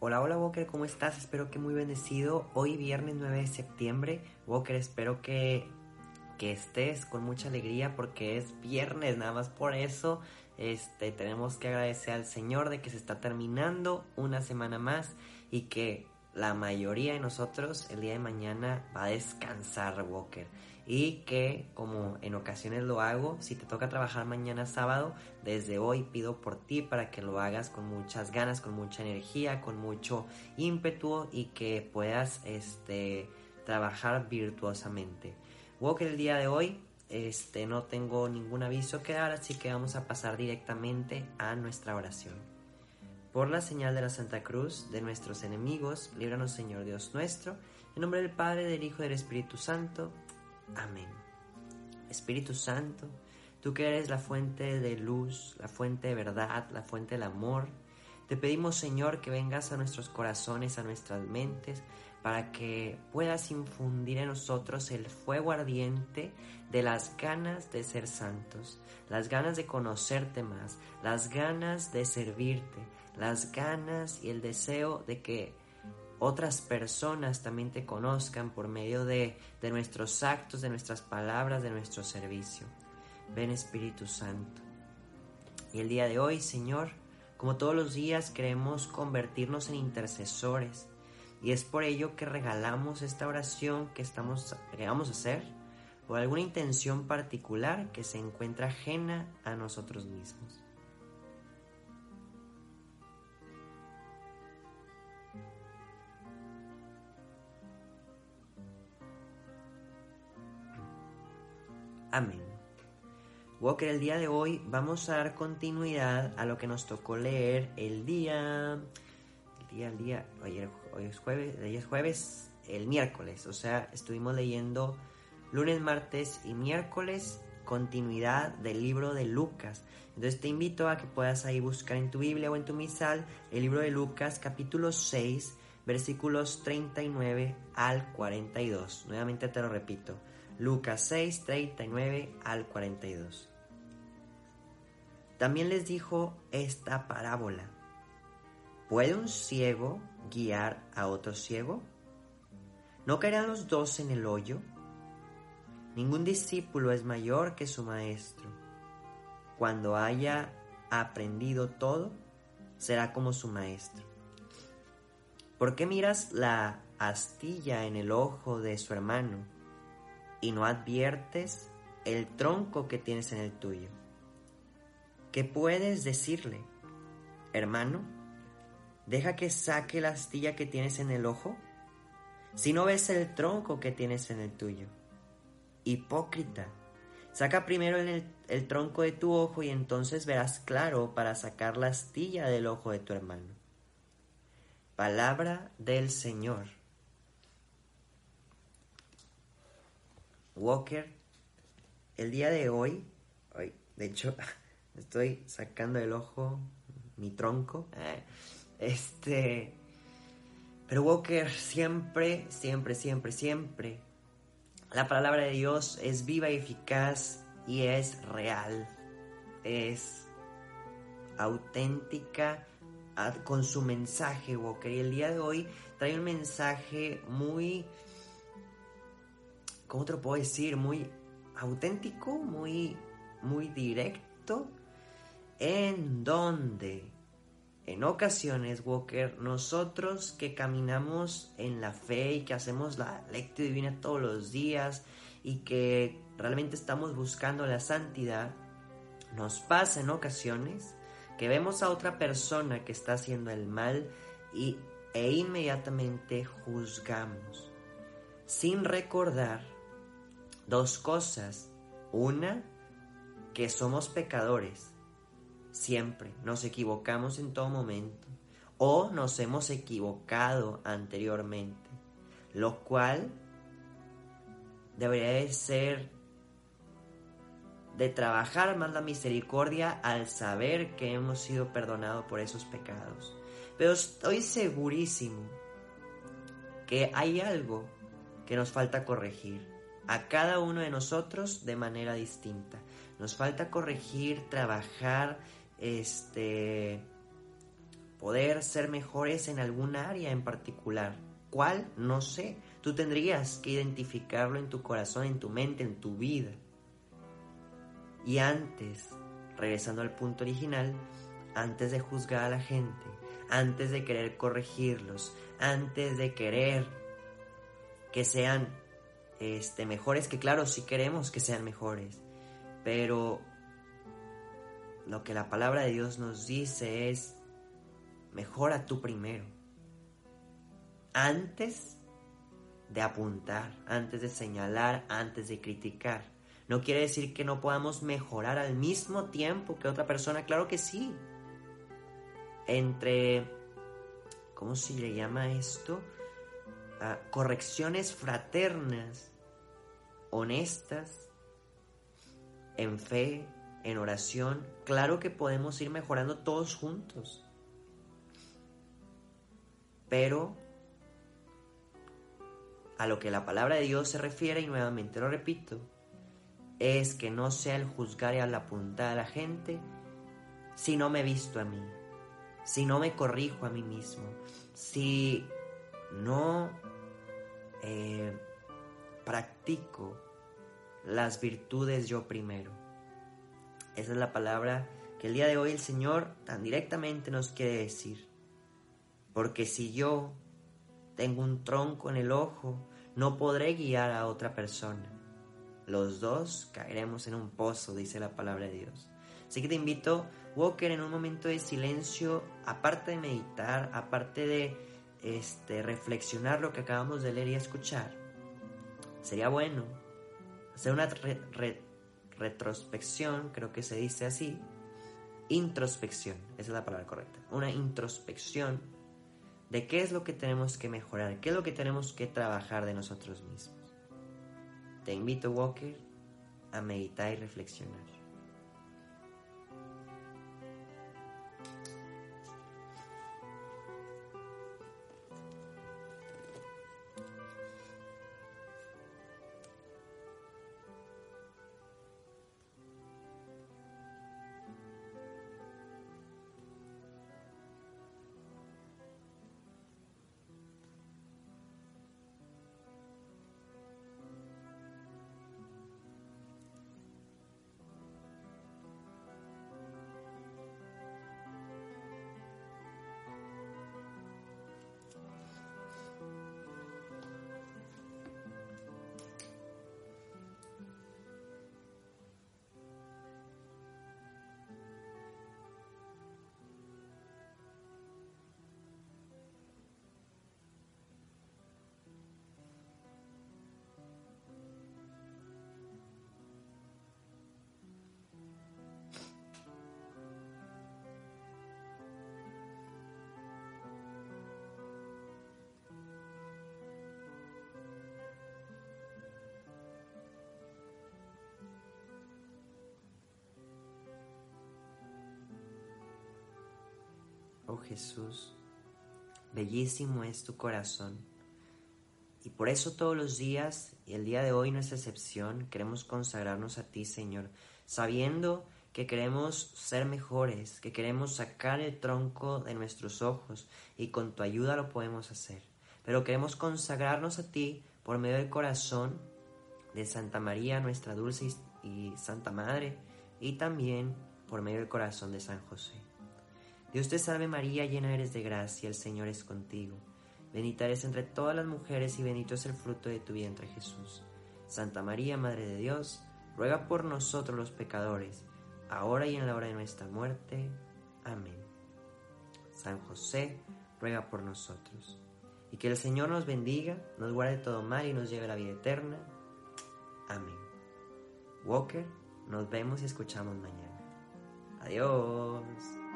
Hola, hola Walker, ¿cómo estás? Espero que muy bendecido. Hoy viernes 9 de septiembre. Walker, espero que, que estés con mucha alegría porque es viernes, nada más por eso. Este, tenemos que agradecer al Señor de que se está terminando una semana más y que la mayoría de nosotros el día de mañana va a descansar, Walker. Y que, como en ocasiones lo hago, si te toca trabajar mañana sábado, desde hoy pido por ti para que lo hagas con muchas ganas, con mucha energía, con mucho ímpetu y que puedas este, trabajar virtuosamente. Walker, el día de hoy este, no tengo ningún aviso que dar, así que vamos a pasar directamente a nuestra oración. Por la señal de la Santa Cruz de nuestros enemigos, líbranos Señor Dios nuestro, en nombre del Padre, del Hijo y del Espíritu Santo. Amén. Espíritu Santo, tú que eres la fuente de luz, la fuente de verdad, la fuente del amor, te pedimos Señor que vengas a nuestros corazones, a nuestras mentes, para que puedas infundir en nosotros el fuego ardiente de las ganas de ser santos, las ganas de conocerte más, las ganas de servirte, las ganas y el deseo de que otras personas también te conozcan por medio de, de nuestros actos, de nuestras palabras, de nuestro servicio. Ven Espíritu Santo. Y el día de hoy, Señor, como todos los días, queremos convertirnos en intercesores y es por ello que regalamos esta oración que, estamos, que vamos a hacer por alguna intención particular que se encuentra ajena a nosotros mismos. Amén. Walker, el día de hoy vamos a dar continuidad a lo que nos tocó leer el día día al día, ayer, hoy es jueves, ayer es jueves, el miércoles, o sea, estuvimos leyendo lunes, martes y miércoles continuidad del libro de Lucas. Entonces te invito a que puedas ahí buscar en tu Biblia o en tu misal el libro de Lucas capítulo 6 versículos 39 al 42. Nuevamente te lo repito. Lucas 6, 39 al 42. También les dijo esta parábola. ¿Puede un ciego guiar a otro ciego? ¿No caerán los dos en el hoyo? Ningún discípulo es mayor que su maestro. Cuando haya aprendido todo, será como su maestro. ¿Por qué miras la astilla en el ojo de su hermano y no adviertes el tronco que tienes en el tuyo? ¿Qué puedes decirle, hermano? Deja que saque la astilla que tienes en el ojo. Si no ves el tronco que tienes en el tuyo. Hipócrita. Saca primero el, el, tronco de tu ojo y entonces verás claro para sacar la astilla del ojo de tu hermano. Palabra del Señor. Walker, el día de hoy, hoy de hecho, estoy sacando el ojo, mi tronco. Eh, este. Pero Walker, siempre, siempre, siempre, siempre. La palabra de Dios es viva y eficaz y es real. Es auténtica con su mensaje, Walker. Y el día de hoy trae un mensaje muy. ¿Cómo te lo puedo decir? Muy auténtico, muy, muy directo. En donde en ocasiones, Walker, nosotros que caminamos en la fe y que hacemos la lectura divina todos los días y que realmente estamos buscando la santidad, nos pasa en ocasiones que vemos a otra persona que está haciendo el mal y, e inmediatamente juzgamos, sin recordar dos cosas. Una, que somos pecadores siempre, nos equivocamos en todo momento o nos hemos equivocado anteriormente, lo cual debería de ser de trabajar más la misericordia al saber que hemos sido perdonados por esos pecados. Pero estoy segurísimo que hay algo que nos falta corregir a cada uno de nosotros de manera distinta. Nos falta corregir, trabajar este poder ser mejores en algún área en particular. ¿Cuál? No sé. Tú tendrías que identificarlo en tu corazón, en tu mente, en tu vida. Y antes, regresando al punto original, antes de juzgar a la gente, antes de querer corregirlos, antes de querer que sean este, mejores, que claro, sí queremos que sean mejores, pero lo que la palabra de Dios nos dice es, mejora tú primero. Antes de apuntar, antes de señalar, antes de criticar. No quiere decir que no podamos mejorar al mismo tiempo que otra persona, claro que sí. Entre, ¿cómo se le llama esto? Correcciones fraternas, honestas, en fe, en oración, claro que podemos ir mejorando todos juntos. Pero a lo que la palabra de Dios se refiere, y nuevamente lo repito, es que no sea el juzgar y al apuntar a la gente si no me visto a mí, si no me corrijo a mí mismo, si no eh, practico las virtudes yo primero. Esa es la palabra que el día de hoy el Señor tan directamente nos quiere decir. Porque si yo tengo un tronco en el ojo, no podré guiar a otra persona. Los dos caeremos en un pozo, dice la palabra de Dios. Así que te invito, Walker, en un momento de silencio, aparte de meditar, aparte de este, reflexionar lo que acabamos de leer y escuchar, sería bueno hacer una retrospección, creo que se dice así, introspección, esa es la palabra correcta, una introspección de qué es lo que tenemos que mejorar, qué es lo que tenemos que trabajar de nosotros mismos. Te invito, Walker, a meditar y reflexionar. Jesús, bellísimo es tu corazón. Y por eso todos los días, y el día de hoy no es excepción, queremos consagrarnos a ti, Señor, sabiendo que queremos ser mejores, que queremos sacar el tronco de nuestros ojos, y con tu ayuda lo podemos hacer. Pero queremos consagrarnos a ti por medio del corazón de Santa María, nuestra dulce y Santa Madre, y también por medio del corazón de San José. Dios te salve María, llena eres de gracia, el Señor es contigo. Bendita eres entre todas las mujeres y bendito es el fruto de tu vientre Jesús. Santa María, Madre de Dios, ruega por nosotros los pecadores, ahora y en la hora de nuestra muerte. Amén. San José, ruega por nosotros. Y que el Señor nos bendiga, nos guarde todo mal y nos lleve a la vida eterna. Amén. Walker, nos vemos y escuchamos mañana. Adiós.